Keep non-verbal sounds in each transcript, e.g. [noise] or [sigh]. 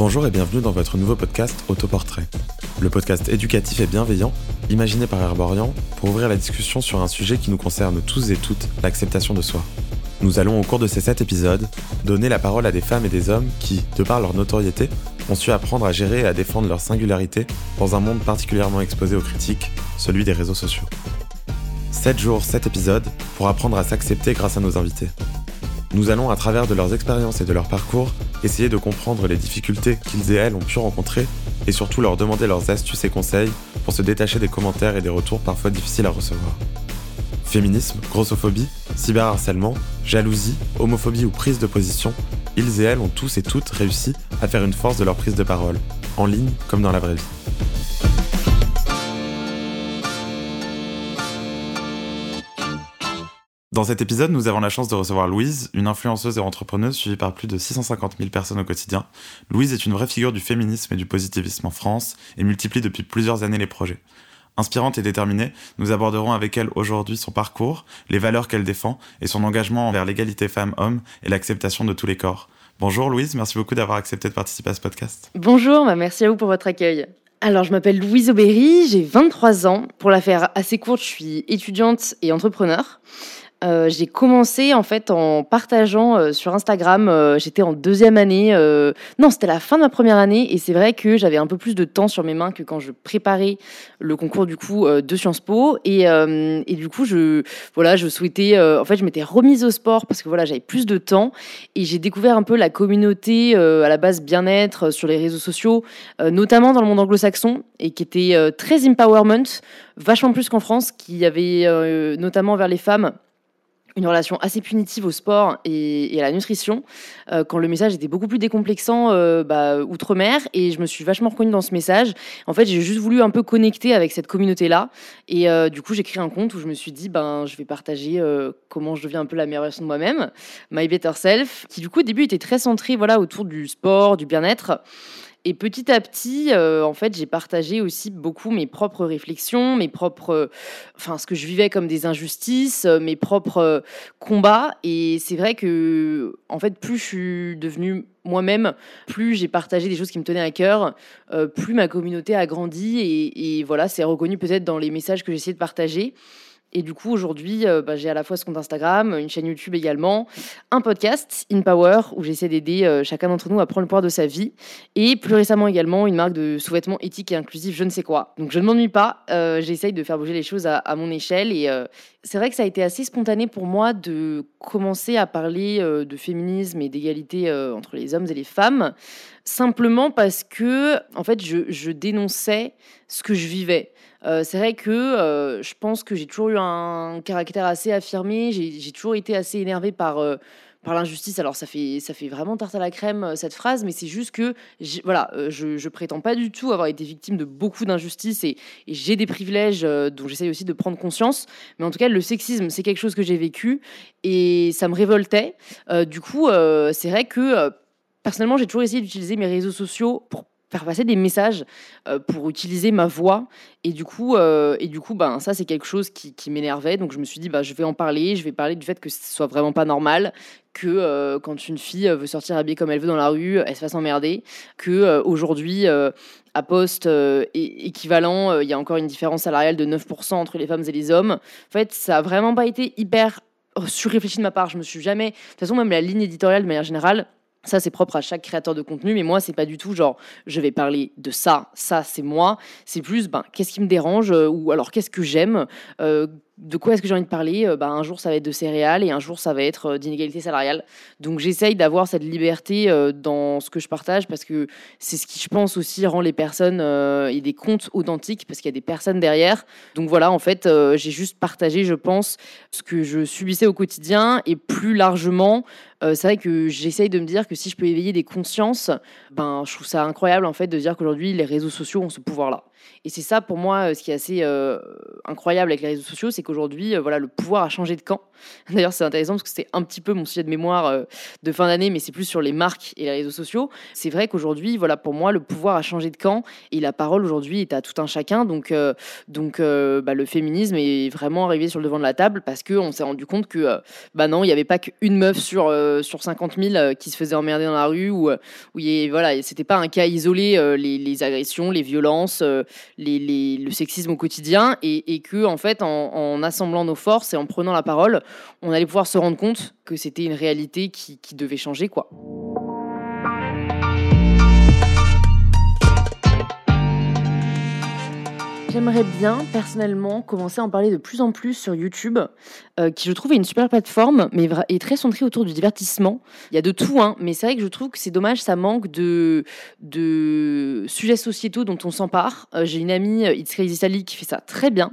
Bonjour et bienvenue dans votre nouveau podcast Autoportrait. Le podcast éducatif et bienveillant, imaginé par Herborian pour ouvrir la discussion sur un sujet qui nous concerne tous et toutes, l'acceptation de soi. Nous allons au cours de ces sept épisodes donner la parole à des femmes et des hommes qui, de par leur notoriété, ont su apprendre à gérer et à défendre leur singularité dans un monde particulièrement exposé aux critiques, celui des réseaux sociaux. 7 jours, 7 épisodes pour apprendre à s'accepter grâce à nos invités. Nous allons, à travers de leurs expériences et de leur parcours, essayer de comprendre les difficultés qu'ils et elles ont pu rencontrer et surtout leur demander leurs astuces et conseils pour se détacher des commentaires et des retours parfois difficiles à recevoir. Féminisme, grossophobie, cyberharcèlement, jalousie, homophobie ou prise de position, ils et elles ont tous et toutes réussi à faire une force de leur prise de parole, en ligne comme dans la vraie vie. Dans cet épisode, nous avons la chance de recevoir Louise, une influenceuse et entrepreneuse suivie par plus de 650 000 personnes au quotidien. Louise est une vraie figure du féminisme et du positivisme en France et multiplie depuis plusieurs années les projets. Inspirante et déterminée, nous aborderons avec elle aujourd'hui son parcours, les valeurs qu'elle défend et son engagement envers l'égalité femmes-hommes et l'acceptation de tous les corps. Bonjour Louise, merci beaucoup d'avoir accepté de participer à ce podcast. Bonjour, bah, merci à vous pour votre accueil. Alors, je m'appelle Louise Aubéry, j'ai 23 ans. Pour la faire assez courte, je suis étudiante et entrepreneur. Euh, j'ai commencé en fait en partageant euh, sur Instagram. Euh, j'étais en deuxième année. non, c'était la fin de ma première année et c'est vrai que j'avais un peu plus de temps sur mes mains que quand je préparais le concours du coup de Sciences Po et, et, du coup je voilà je souhaitais en fait je m'étais remise au sport parce que voilà j'avais plus de temps et j'ai découvert un peu la communauté à la base bien-être sur les réseaux sociaux, notamment dans le monde anglo-saxon et qui était très empowerment, vachement plus qu'en France, qui avait notamment vers les femmes une relation assez punitive au sport et, à la nutrition, euh, quand le message était beaucoup plus décomplexant euh, bah, outre-mer, et je me suis vachement reconnue dans ce message. En fait, j'ai juste voulu un peu connecter avec cette communauté-là, et euh, du coup, j'ai créé un compte où je me suis dit, ben, je vais partager comment je deviens un peu la meilleure version de moi-même, My Better Self, qui du coup au début était très centré voilà, autour du sport, du bien-être. Et petit à petit, euh, en fait, j'ai partagé aussi beaucoup mes propres réflexions, mes propres, ce que je vivais comme des injustices, euh, mes propres euh, combats. Et c'est vrai que, en fait, plus je suis devenue moi-même, plus j'ai partagé des choses qui me tenaient à cœur, plus ma communauté a grandi. Et, et voilà, c'est reconnu peut-être dans les messages que j'essayais de partager. Et du coup, aujourd'hui, euh, bah, j'ai à la fois ce compte Instagram, une chaîne YouTube également, un podcast, In Power, où j'essaie d'aider euh, chacun d'entre nous à prendre le pouvoir de sa vie. Et plus récemment également, une marque de sous-vêtements éthiques et inclusifs, je ne sais quoi. Donc je ne m'ennuie pas, euh, j'essaye de faire bouger les choses à, mon échelle. Et c'est vrai que ça a été assez spontané pour moi de commencer à parler de féminisme et d'égalité entre les hommes et les femmes, simplement parce que, en fait, je dénonçais ce que je vivais. Euh, c'est vrai que euh, je pense que j'ai toujours eu un caractère assez affirmé. J'ai toujours été assez énervée par, euh, par l'injustice. Alors ça fait, ça fait vraiment tarte à la crème cette phrase, mais c'est juste que voilà, je, je prétends pas du tout avoir été victime de beaucoup d'injustices et, et j'ai des privilèges dont j'essaye aussi de prendre conscience. Mais en tout cas, le sexisme, c'est quelque chose que j'ai vécu et ça me révoltait. du coup, c'est vrai que personnellement, j'ai toujours essayé d'utiliser mes réseaux sociaux pour faire passer des messages euh, pour utiliser ma voix. Et du coup, euh, et du coup ben, ça, c'est quelque chose qui, m'énervait. Donc, je me suis dit, bah, je vais en parler. Je vais parler du fait que ce soit vraiment pas normal que euh, quand une fille veut sortir habillée comme elle veut dans la rue, elle se fasse emmerder. Que aujourd'hui, à poste équivalent, il y a encore une différence salariale de 9% entre les femmes et les hommes. En fait, ça a vraiment pas été hyper surréfléchi de ma part. Je me suis jamais. De toute façon, même la ligne éditoriale, de manière générale, ça, c'est propre à chaque créateur de contenu, mais moi, c'est pas du tout genre, je vais parler de ça, ça, c'est moi. C'est plus, ben, qu'est-ce qui me dérange, euh, ou alors qu'est-ce que j'aime, euh, de quoi est-ce que j'ai envie de parler? Euh, bah, Un jour, ça va être de céréales et un jour, ça va être euh, d'inégalité salariale. Donc, j'essaye d'avoir cette liberté euh, dans ce que je partage parce que c'est ce qui, je pense, aussi rend les personnes et des comptes authentiques parce qu'il y a des personnes derrière. Donc, voilà, en fait, j'ai juste partagé, je pense, ce que je subissais au quotidien et plus largement, c'est vrai que j'essaye de me dire que si je peux éveiller des consciences, ben, je trouve ça incroyable, en fait, de dire qu'aujourd'hui, les réseaux sociaux ont ce pouvoir-là. Et c'est ça pour moi ce qui est assez incroyable avec les réseaux sociaux, c'est qu'aujourd'hui, voilà, le pouvoir a changé de camp. [laughs] D'ailleurs, c'est intéressant parce que c'était un petit peu mon sujet de mémoire de fin d'année, mais c'est plus sur les marques et les réseaux sociaux. C'est vrai qu'aujourd'hui, voilà, pour moi, le pouvoir a changé de camp et la parole aujourd'hui est à tout un chacun. Donc, donc bah, le féminisme est vraiment arrivé sur le devant de la table parce qu'on s'est rendu compte que, bah non, il n'y avait pas qu'une meuf sur, sur 50 000 qui se faisait emmerder dans la rue ou où, voilà, c'était pas un cas isolé, les, agressions, les violences, le sexisme au quotidien et, que, en fait, en, assemblant nos forces et en prenant la parole, on allait pouvoir se rendre compte que c'était une réalité qui, qui devait changer, quoi. J'aimerais bien personnellement commencer à en parler de plus en plus sur YouTube, euh, qui je trouve est une super plateforme, mais est très centrée autour du divertissement. Il y a de tout, hein, mais c'est vrai que je trouve que c'est dommage, ça manque de, de sujets sociétaux dont on s'empare. Euh, j'ai une amie, It's Crazy Sally, qui fait ça très bien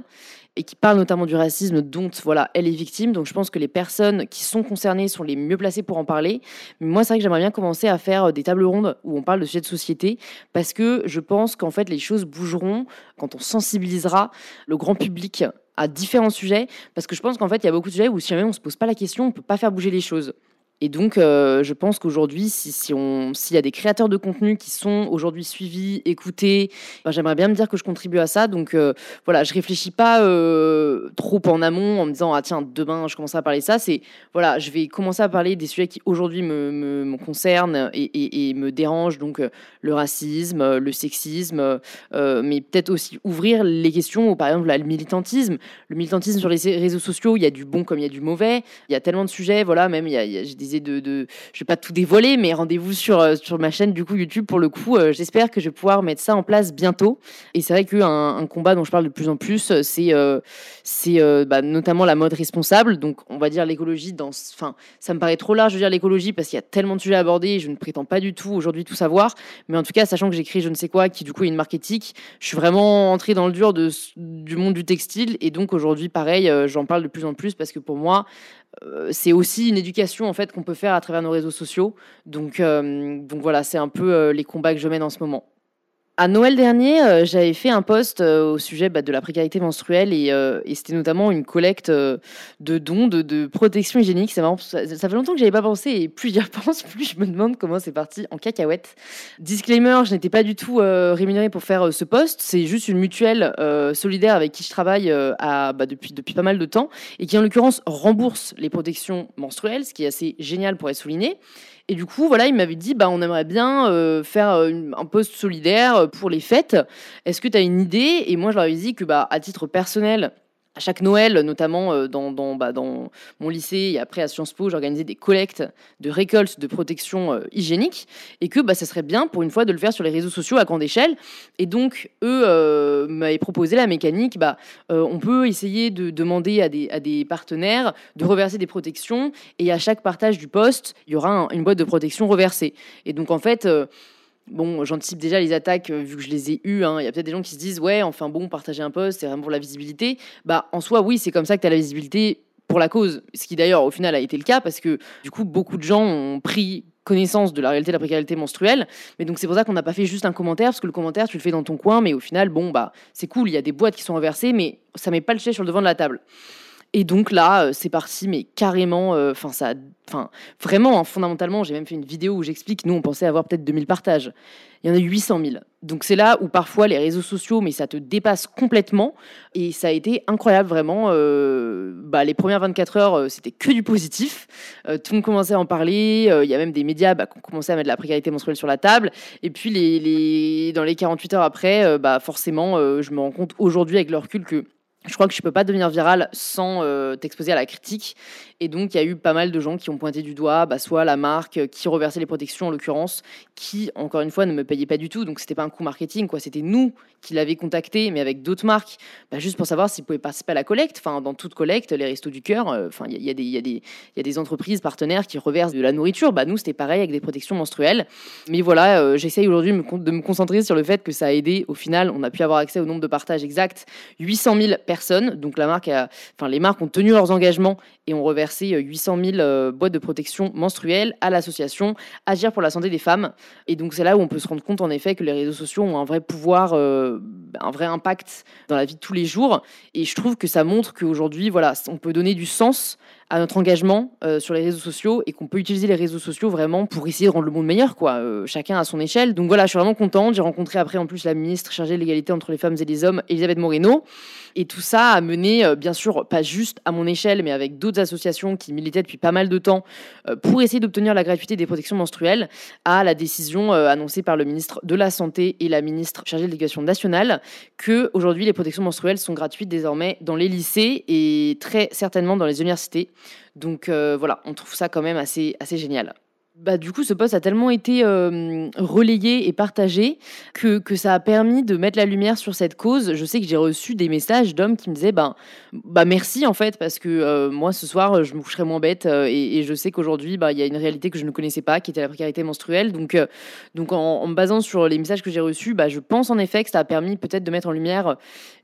et qui parle notamment du racisme dont voilà elle est victime. Donc je pense que les personnes qui sont concernées sont les mieux placées pour en parler. Mais moi c'est vrai que j'aimerais bien commencer à faire euh, des tables rondes où on parle de sujets de société parce que je pense qu'en fait les choses bougeront quand on sensibilisera le grand public à différents sujets parce que je pense qu'en fait il y a beaucoup de sujets où si jamais on se pose pas la question on peut pas faire bouger les choses. Et donc, euh, je pense qu'aujourd'hui, si, si s'il y a des créateurs de contenu qui sont aujourd'hui suivis, écoutés, ben, j'aimerais bien me dire que je contribue à ça. Donc, euh, voilà, je réfléchis pas euh, trop en amont en me disant, ah tiens, demain, je commencerai à parler ça. C'est, voilà, je vais commencer à parler des sujets qui aujourd'hui me, concernent et, me dérangent. Donc, le racisme, le sexisme, mais peut-être aussi ouvrir les questions, par exemple, le militantisme. Le militantisme sur les réseaux sociaux, il y a du bon comme il y a du mauvais. Il y a tellement de sujets, voilà, même il y a, il y a des de, de, je vais pas tout dévoiler, mais rendez-vous sur, euh, sur ma chaîne du coup YouTube pour le coup. Euh, j'espère que je vais pouvoir mettre ça en place bientôt. Et c'est vrai qu'un un combat dont je parle de plus en plus, euh, c'est c'est bah, notamment la mode responsable. Donc on va dire l'écologie dans, enfin ça me paraît trop large de dire l'écologie parce qu'il y a tellement de sujets à aborder. je ne prétends pas du tout aujourd'hui tout savoir, mais en tout cas sachant que j'écris je ne sais quoi, qui du coup est une marque éthique, je suis vraiment entrée dans le dur de, du monde du textile et donc aujourd'hui pareil, j'en parle de plus en plus parce que pour moi c'est aussi une éducation en fait qu'on peut faire à travers nos réseaux sociaux. Donc, euh, donc voilà, c'est un peu euh, les combats que je mène en ce moment. À Noël dernier, euh, j'avais fait un post euh, au sujet bah, de la précarité menstruelle et, euh, c'était notamment une collecte de dons de, protection hygiénique. Ça, ça, fait longtemps que j'avais pas pensé et plus j'y [laughs] repense, plus je me demande comment c'est parti en cacahuète. Disclaimer, je n'étais pas du tout rémunérée pour faire ce post. C'est juste une mutuelle solidaire avec qui je travaille bah, depuis, depuis pas mal de temps et qui en l'occurrence rembourse les protections menstruelles, ce qui est assez génial pour être souligné. Et du coup, voilà, il m'avait dit, bah, on aimerait bien euh, faire euh, un poste solidaire euh, pour les fêtes. Est-ce que tu as une idée? Et moi, je leur avais dit que, bah, à titre personnel, à chaque Noël, notamment euh, bah, dans, mon lycée et après à Sciences Po, j'organisais des collectes de récoltes de protection euh, hygiénique et que bah, ça serait bien pour une fois de le faire sur les réseaux sociaux à grande échelle. Et donc, eux euh, m'avaient proposé la mécanique, bah, on peut essayer de demander à des, à des partenaires de reverser des protections et à chaque partage du poste, il y aura une boîte de protection reversée. Et donc, en fait, Bon, j'anticipe déjà les attaques euh, vu que je les ai eues. Hein. Il y a peut-être des gens qui se disent ouais, enfin bon, partager un post, c'est vraiment pour la visibilité. Bah, en soi, oui, c'est comme ça que tu as la visibilité pour la cause. Ce qui d'ailleurs, au final, a été le cas parce que du coup, beaucoup de gens ont pris connaissance de la réalité de la précarité menstruelle. Mais donc, c'est pour ça qu'on n'a pas fait juste un commentaire parce que le commentaire, tu le fais dans ton coin, mais au final, bon, bah, c'est cool, il y a des boîtes qui sont renversées, mais ça met pas le chien sur le devant de la table. Et donc là, euh, c'est parti, mais carrément, euh, enfin, ça, enfin, vraiment, hein, fondamentalement, j'ai même fait une vidéo où j'explique, nous, on pensait avoir peut-être 2000 partages. Il y en a eu 800 000. Donc c'est là où parfois les réseaux sociaux, mais ça te dépasse complètement. Et ça a été incroyable, vraiment. Euh, bah, les premières 24 heures, c'était que du positif. tout le monde commençait à en parler. Il y a même des médias bah, qui ont commencé à mettre la précarité menstruelle sur la table. Et puis les, les... dans les 48 heures après, bah, forcément, je me rends compte aujourd'hui avec le recul que je crois que je peux pas devenir viral sans euh, t'exposer à la critique. Et donc, il y a eu pas mal de gens qui ont pointé du doigt, bah, soit la marque qui reversait les protections en l'occurrence, qui, encore une fois, ne me payait pas du tout. Donc, c'était pas un coup marketing, quoi. C'était nous qui l'avions contacté, mais avec d'autres marques, bah, juste pour savoir s'ils pouvaient participer à la collecte. Enfin, dans toute collecte, les restos du cœur, euh, il y, a des entreprises partenaires qui reversent de la nourriture. Bah, nous, c'était pareil avec des protections menstruelles. Mais voilà, euh, j'essaye aujourd'hui de me concentrer sur le fait que ça a aidé. Au final, on a pu avoir accès au nombre de partages exact 800 000 Donc la marque a, enfin, les marques ont tenu leurs engagements et ont reversé 800 000 boîtes de protection menstruelle à l'association Agir pour la santé des femmes. Et donc c'est là où on peut se rendre compte en effet que les réseaux sociaux ont un vrai pouvoir, un vrai impact dans la vie de tous les jours. Et je trouve que ça montre qu'aujourd'hui, voilà, on peut donner du sens à notre engagement euh, sur les réseaux sociaux et qu'on peut utiliser les réseaux sociaux vraiment pour essayer de rendre le monde meilleur, quoi. Euh, chacun à son échelle. Donc voilà, je suis vraiment contente. J'ai rencontré après en plus la ministre chargée de l'égalité entre les femmes et les hommes, Elisabeth Moreno. Et tout ça a mené, euh, bien sûr, pas juste à mon échelle, mais avec d'autres associations qui militaient depuis pas mal de temps pour essayer d'obtenir la gratuité des protections menstruelles, à la décision annoncée par le ministre de la Santé et la ministre chargée de l'éducation nationale que aujourd'hui les protections menstruelles sont gratuites désormais dans les lycées et très certainement dans les universités. Donc euh, voilà, on trouve ça quand même assez, assez génial. Bah, du coup, ce poste a tellement été euh, relayé et partagé que, que, ça a permis de mettre la lumière sur cette cause. Je sais que j'ai reçu des messages d'hommes qui me disaient ben, bah merci en fait, parce que euh, moi ce soir je me coucherai moins bête et, je sais qu'aujourd'hui bah, il y a une réalité que je ne connaissais pas qui était la précarité menstruelle. Donc, donc en, me basant sur les messages que j'ai reçus, bah, je pense en effet que ça a permis peut-être de mettre en lumière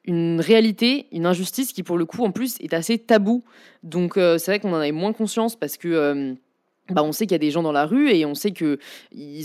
une réalité, une injustice qui pour le coup en plus est assez tabou. Donc euh, c'est vrai qu'on en avait moins conscience parce que euh, bah, on sait qu'il y a des gens dans la rue et on sait qu'ils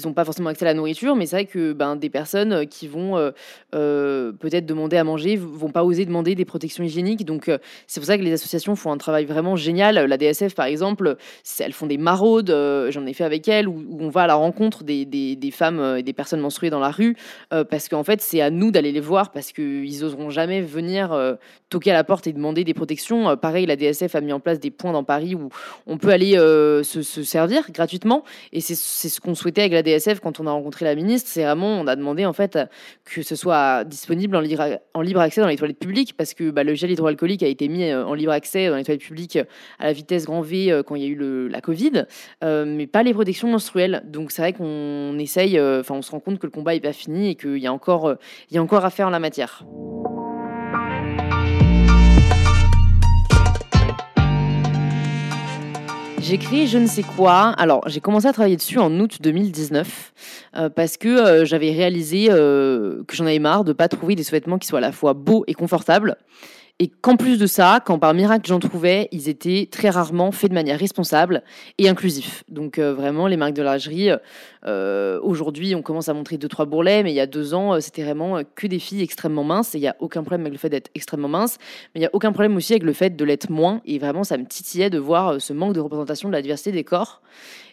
n'ont pas forcément accès à la nourriture, mais c'est vrai que ben, des personnes euh, qui vont euh, euh, peut-être demander à manger vont pas oser demander des protections hygiéniques. Donc c'est pour ça que les associations font un travail vraiment génial. La DSF, par exemple, elles font des maraudes, j'en ai fait avec elles, où, on va à la rencontre des, femmes et des personnes menstruées dans la rue, parce qu'en fait c'est à nous d'aller les voir, parce qu'ils oseront jamais venir toquer à la porte et demander des protections. pareil, la DSF a mis en place des points dans Paris où on peut aller se, se servir gratuitement. Et c'est ce qu'on souhaitait avec la DSF quand on a rencontré la ministre. C'est vraiment, on a demandé en fait que ce soit disponible en, en libre accès dans les toilettes publiques parce que bah, le gel hydroalcoolique a été mis euh, en libre accès dans les toilettes publiques à la vitesse grand V euh, quand il y a eu la Covid, euh, mais pas les protections menstruelles. Donc c'est vrai qu'on essaye, enfin on se rend compte que le combat n'est pas fini et qu'il y a y a encore à faire en la matière. J'ai créé je ne sais quoi. Alors, j'ai commencé à travailler dessus en août 2019 euh, parce que euh, j'avais réalisé euh, que j'en avais marre de pas trouver des sous-vêtements qui soient à la fois beaux et confortables et qu'en plus de ça, quand par miracle j'en trouvais, ils étaient très rarement faits de manière responsable et inclusif. Donc euh, vraiment, les marques de lingerie, euh, aujourd'hui, on commence à montrer deux trois bourrelets, mais il y a deux ans, euh, c'était vraiment que des filles extrêmement minces. Et il n'y a aucun problème avec le fait d'être extrêmement mince, mais il n'y a aucun problème aussi avec le fait de l'être moins. Et vraiment, ça me titillait de voir ce manque de représentation de la diversité des corps.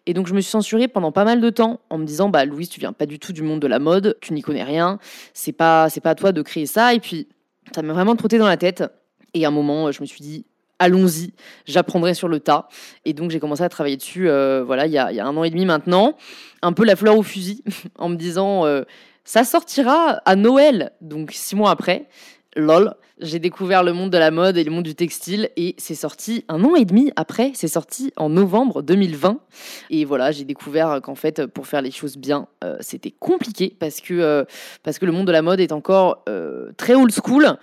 Et donc je me suis censurée pendant pas mal de temps en me disant bah Louise, tu viens pas du tout du monde de la mode, tu n'y connais rien, c'est pas c'est pas à toi de créer ça. Et puis ça m'a vraiment trotté dans la tête. Et à un moment, je me suis dit, allons-y, j'apprendrai sur le tas. Et donc j'ai commencé à travailler dessus, euh, voilà, il y, a, un an et demi maintenant, un peu la fleur au fusil, [laughs] en me disant, euh, ça sortira à Noël, donc six mois après, lol j'ai découvert le monde de la mode et le monde du textile et c'est sorti un an et demi après, c'est sorti en novembre 2020. Et voilà, j'ai découvert qu'en fait, pour faire les choses bien, euh, c'était compliqué parce que, euh, parce que le monde de la mode est encore euh, très old school,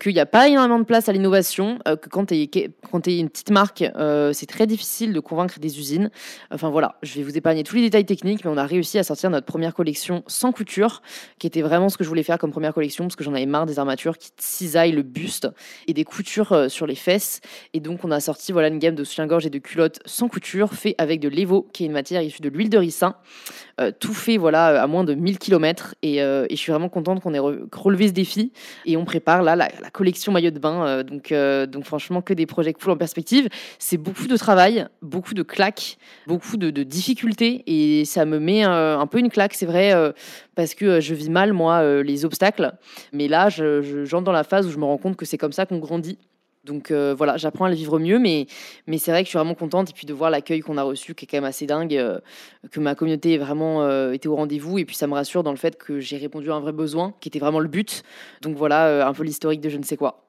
qu'il n'y a pas énormément de place à l'innovation, que quand tu es, es une petite marque, c'est très difficile de convaincre des usines. Enfin voilà, je vais vous épargner tous les détails techniques, mais on a réussi à sortir notre première collection sans couture, qui était vraiment ce que je voulais faire comme première collection parce que j'en avais marre des armatures qui cisaillent le buste et des coutures euh, sur les fesses. Et donc, on a sorti voilà, une gamme de soutien-gorge et de culottes sans couture, fait avec de l'Evo, qui est une matière issue de l'huile de ricin. Euh, tout fait voilà, à moins de 1000 km. Euh, et, je suis vraiment contente qu'on ait relevé ce défi. Et on prépare là la, collection maillot de bain. donc, donc, franchement, que des projets cool en perspective. C'est beaucoup de travail, beaucoup de claques, beaucoup de, difficultés. Et ça me met un peu une claque, c'est vrai, parce que je vis mal, moi, les obstacles. Mais là, j'entre dans la phase où je me rends compte que c'est comme ça qu'on grandit. Donc euh, voilà, j'apprends à le vivre mieux, mais, mais c'est vrai que je suis vraiment contente. Et puis de voir l'accueil qu'on a reçu, qui est quand même assez dingue, euh, que ma communauté ait vraiment euh, été au rendez-vous. Et puis ça me rassure dans le fait que j'ai répondu à un vrai besoin, qui était vraiment le but. Donc voilà, un peu l'historique de je ne sais quoi.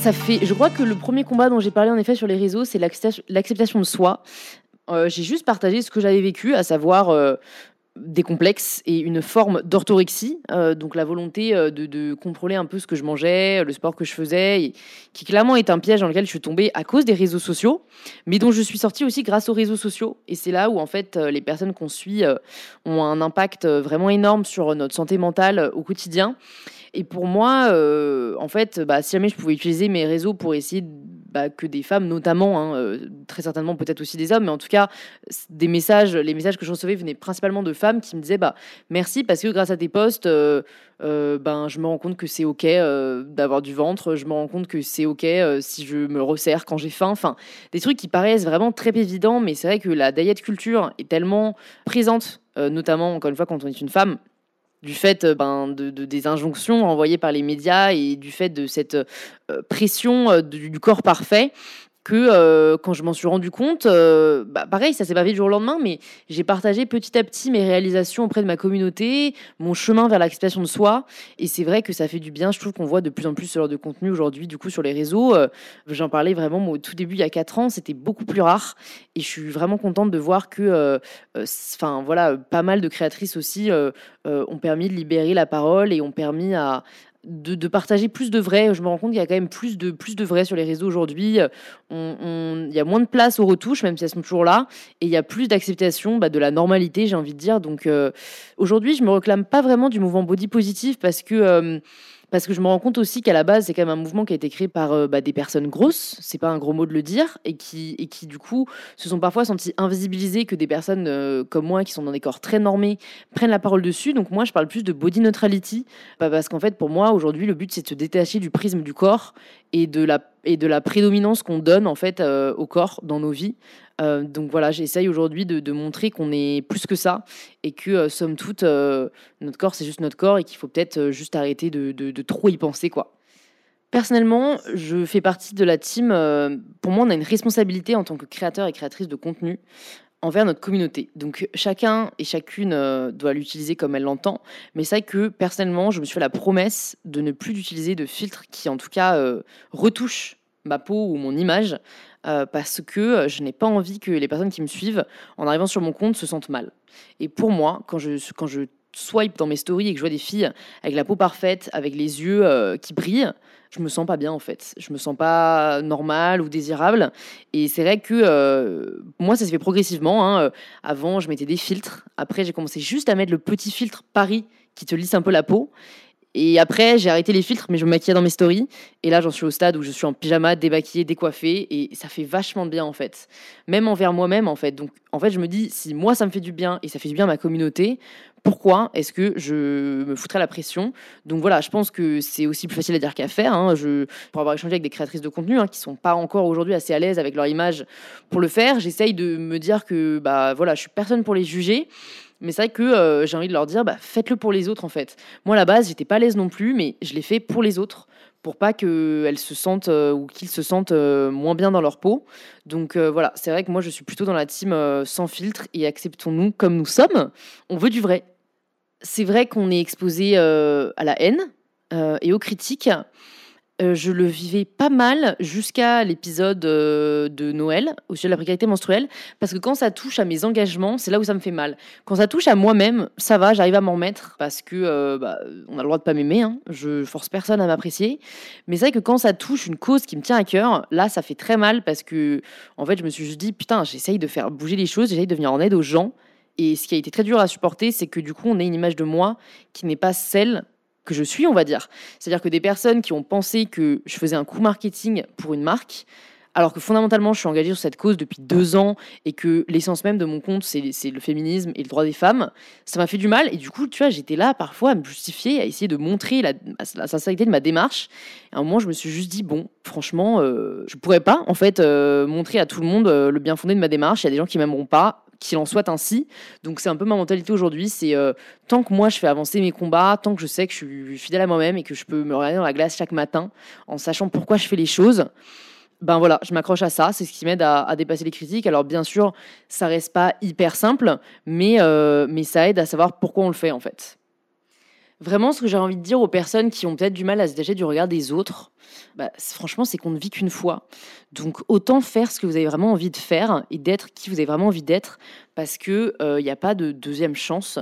Ça fait, je crois que le premier combat dont j'ai parlé en effet sur les réseaux, c'est l'acceptation de soi. j'ai juste partagé ce que j'avais vécu, à savoir des complexes et une forme d'orthorexie, euh, donc la volonté euh, de, contrôler un peu ce que je mangeais, le sport que je faisais, qui clairement est un piège dans lequel je suis tombée à cause des réseaux sociaux, mais dont je suis sortie aussi grâce aux réseaux sociaux. Et c'est là où en fait les personnes qu'on suit ont un impact vraiment énorme sur notre santé mentale au quotidien. Et pour moi, euh, en fait, bah, si jamais je pouvais utiliser mes réseaux pour essayer bah, que des femmes, notamment, hein, euh, très certainement peut-être aussi des hommes, mais en tout cas, des messages, les messages que je recevais venaient principalement de femmes qui me disaient bah, merci parce que grâce à tes posts, euh, ben, je me rends compte que c'est OK d'avoir du ventre, je me rends compte que c'est OK si je me resserre quand j'ai faim. Enfin, des trucs qui paraissent vraiment très évidents, mais c'est vrai que la diet culture est tellement présente, notamment, encore une fois, quand on est une femme du fait euh, ben, de, des injonctions envoyées par les médias et du fait de cette euh, pression euh, du corps parfait que euh, quand je m'en suis rendu compte, euh, bah, pareil, ça s'est pas fait du jour au lendemain, mais j'ai partagé petit à petit mes réalisations auprès de ma communauté, mon chemin vers l'acceptation de soi. Et c'est vrai que ça fait du bien. Je trouve qu'on voit de plus en plus ce genre de contenu aujourd'hui, du coup, sur les réseaux. Euh, j'en parlais vraiment au tout début, il y a 4 ans, c'était beaucoup plus rare. Et je suis vraiment contente de voir que, enfin, voilà, pas mal de créatrices aussi ont permis de libérer la parole et ont permis à, de, partager plus de vrai. Je me rends compte qu'il y a quand même plus de, plus de vrai sur les réseaux aujourd'hui. Il y a moins de place aux retouches, même si elles sont toujours là. Et il y a plus d'acceptation bah, de la normalité, j'ai envie de dire. Donc euh, aujourd'hui, je me réclame pas vraiment du mouvement body positif parce que. Euh, parce que je me rends compte aussi qu'à la base, c'est quand même un mouvement qui a été créé par euh, bah, des personnes grosses, c'est pas un gros mot de le dire, et qui, et qui du coup se sont parfois sentis invisibilisés que des personnes euh, comme moi qui sont dans des corps très normés prennent la parole dessus. Donc moi, je parle plus de body neutrality, parce qu'en fait, pour moi, aujourd'hui, le but c'est de se détacher du prisme du corps et de la et de la prédominance qu'on donne en fait euh, au corps dans nos vies. Euh, donc voilà, j'essaye aujourd'hui de, montrer qu'on est plus que ça et que euh, somme toute notre corps c'est juste notre corps et qu'il faut peut-être juste arrêter de, de, trop y penser quoi. Personnellement, je fais partie de la team. pour moi, on a une responsabilité en tant que créateur et créatrice de contenu envers notre communauté. Donc chacun et chacune euh, doit l'utiliser comme elle l'entend. Mais c'est vrai que personnellement, je me suis fait la promesse de ne plus utiliser de filtres qui en tout cas euh, retouchent ma peau ou mon image euh, parce que je n'ai pas envie que les personnes qui me suivent en arrivant sur mon compte se sentent mal. Et pour moi, quand je, quand je swipe dans mes stories et que je vois des filles avec la peau parfaite, avec les yeux qui brillent, je me sens pas bien en fait. Je me sens pas normal ou désirable. Et c'est vrai que euh, moi, ça s'est fait progressivement. Hein. Euh, avant, je mettais des filtres. Après, j'ai commencé juste à mettre le petit filtre Paris qui te lisse un peu la peau. Et après, j'ai arrêté les filtres, mais je me maquillais dans mes stories. Et là, j'en suis au stade où je suis en pyjama, débaquillée, décoiffée. Et ça fait vachement de bien, en fait. Même envers moi-même, en fait. Donc, en fait, je me dis, si moi, ça me fait du bien et ça fait du bien à ma communauté, pourquoi est-ce que je me foutrais la pression? Donc voilà, je pense que c'est aussi plus facile à dire qu'à faire. Hein. Pour avoir échangé avec des créatrices de contenu hein, qui sont pas encore aujourd'hui assez à l'aise avec leur image pour le faire, j'essaye de me dire que bah voilà, je suis personne pour les juger. Mais c'est vrai que euh, j'ai envie de leur dire, bah, faites-le pour les autres en fait. Moi à la base, j'étais pas à l'aise non plus, mais je l'ai fait pour les autres, pour pas qu'elles se sentent euh, ou qu'ils se sentent euh, moins bien dans leur peau. Donc voilà, c'est vrai que moi je suis plutôt dans la team sans filtre et acceptons-nous comme nous sommes. On veut du vrai c'est vrai qu'on est exposé à la haine et aux critiques. Euh, je le vivais pas mal jusqu'à l'épisode de Noël au sujet de la précarité menstruelle, parce que quand ça touche à mes engagements, c'est là où ça me fait mal. Quand ça touche à moi-même, ça va, j'arrive à m'en remettre, parce que bah, on a le droit de pas m'aimer, hein. je force personne à m'apprécier. Mais c'est vrai que quand ça touche une cause qui me tient à cœur, là, ça fait très mal, parce que en fait, je me suis juste dit, putain, j'essaye de faire bouger les choses, j'essaye de venir en aide aux gens. Et ce qui a été très dur à supporter, c'est que du coup, on a une image de moi qui n'est pas celle que je suis, on va dire. C'est-à-dire que des personnes qui ont pensé que je faisais un coup marketing pour une marque, alors que fondamentalement, je suis engagée sur cette cause depuis deux ans et que l'essence même de mon compte, c'est le féminisme et le droit des femmes, ça m'a fait du mal. Et du coup, tu vois, j'étais là parfois à me justifier, à essayer de montrer la, sincérité de ma démarche. Et à un moment, je me suis juste dit, bon, franchement, euh, je pourrais pas, en fait, euh, montrer à tout le monde euh, le bien fondé de ma démarche. Il y a des gens qui m'aimeront pas qu'il en soit ainsi. Donc c'est un peu ma mentalité aujourd'hui, c'est euh, tant que moi je fais avancer mes combats, tant que je sais que je suis fidèle à moi-même et que je peux me regarder dans la glace chaque matin en sachant pourquoi je fais les choses. Ben voilà, je m'accroche à ça, c'est ce qui m'aide à, dépasser les critiques. Alors bien sûr, ça reste pas hyper simple, mais, euh, mais ça aide à savoir pourquoi on le fait en fait. Vraiment, ce que j'ai envie de dire aux personnes qui ont peut-être du mal à se détacher du regard des autres, bah, franchement, c'est qu'on ne vit qu'une fois. Donc, autant faire ce que vous avez vraiment envie de faire et d'être qui vous avez vraiment envie d'être parce qu'il n'y euh, a pas de deuxième chance.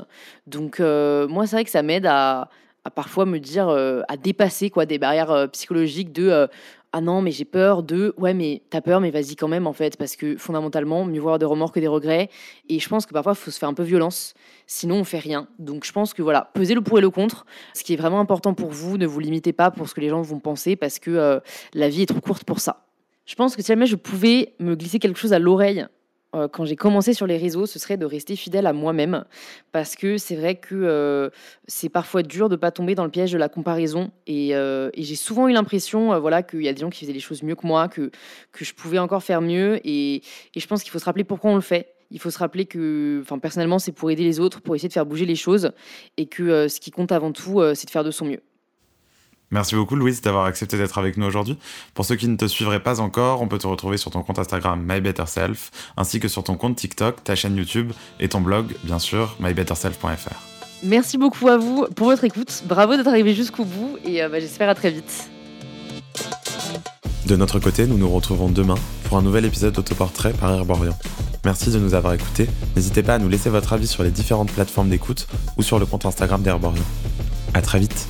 Donc, euh, moi, c'est vrai que ça m'aide à, parfois me dire, euh, à dépasser quoi, des barrières psychologiques de ah non, mais j'ai peur de. Ouais, mais t'as peur, mais vas-y quand même, en fait, parce que fondamentalement, mieux voir des remords que des regrets. Et je pense que parfois, il faut se faire un peu violence, sinon on fait rien. Donc je pense que voilà, pesez le pour et le contre. Ce qui est vraiment important pour vous, ne vous limitez pas pour ce que les gens vont penser, parce que euh, la vie est trop courte pour ça. Je pense que si jamais je pouvais me glisser quelque chose à l'oreille euh, quand j'ai commencé sur les réseaux, ce serait de rester fidèle à moi-même. Parce que c'est vrai que euh, c'est parfois dur de ne pas tomber dans le piège de la comparaison. Et, euh, j'ai souvent eu l'impression voilà, qu'il y a des gens qui faisaient les choses mieux que moi, que, que je pouvais encore faire mieux. Et, je pense qu'il faut se rappeler pourquoi on le fait. Il faut se rappeler que, enfin, personnellement, c'est pour aider les autres, pour essayer de faire bouger les choses. Et que ce qui compte avant tout, c'est de faire de son mieux. Merci beaucoup Louise d'avoir accepté d'être avec nous aujourd'hui. Pour ceux qui ne te suivraient pas encore, on peut te retrouver sur ton compte Instagram MyBetterSelf, ainsi que sur ton compte TikTok, ta chaîne YouTube et ton blog, bien sûr, mybetterself.fr. Merci beaucoup à vous pour votre écoute. Bravo d'être arrivé jusqu'au bout et euh, bah, j'espère à très vite. De notre côté, nous nous retrouvons demain pour un nouvel épisode d'autoportrait par Herborian. Merci de nous avoir écoutés. N'hésitez pas à nous laisser votre avis sur les différentes plateformes d'écoute ou sur le compte Instagram d'Herborian. À très vite.